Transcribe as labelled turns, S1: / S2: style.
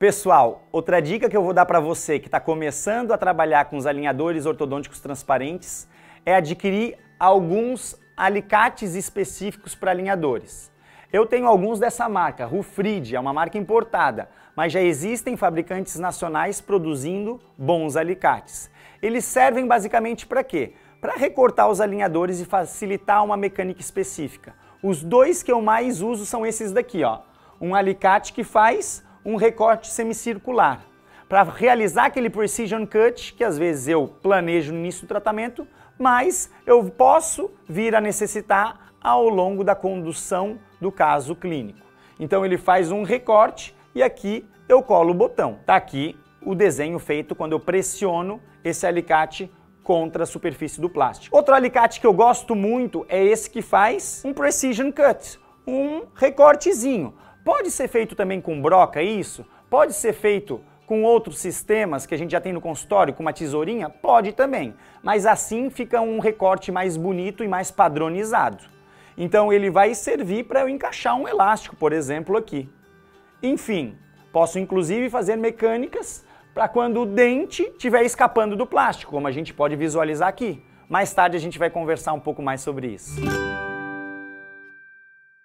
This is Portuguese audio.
S1: Pessoal, outra dica que eu vou dar para você que está começando a trabalhar com os alinhadores ortodônticos transparentes é adquirir alguns alicates específicos para alinhadores. Eu tenho alguns dessa marca, Rufrid, é uma marca importada, mas já existem fabricantes nacionais produzindo bons alicates. Eles servem basicamente para quê? Para recortar os alinhadores e facilitar uma mecânica específica. Os dois que eu mais uso são esses daqui, ó. Um alicate que faz um recorte semicircular. Para realizar aquele precision cut, que às vezes eu planejo no início do tratamento, mas eu posso vir a necessitar ao longo da condução do caso clínico. Então ele faz um recorte e aqui eu colo o botão. Tá aqui o desenho feito quando eu pressiono esse alicate contra a superfície do plástico. Outro alicate que eu gosto muito é esse que faz um precision cut, um recortezinho. Pode ser feito também com broca isso? Pode ser feito com outros sistemas que a gente já tem no consultório, com uma tesourinha? Pode também, mas assim fica um recorte mais bonito e mais padronizado. Então ele vai servir para eu encaixar um elástico, por exemplo, aqui. Enfim, posso inclusive fazer mecânicas para quando o dente estiver escapando do plástico, como a gente pode visualizar aqui. Mais tarde a gente vai conversar um pouco mais sobre isso.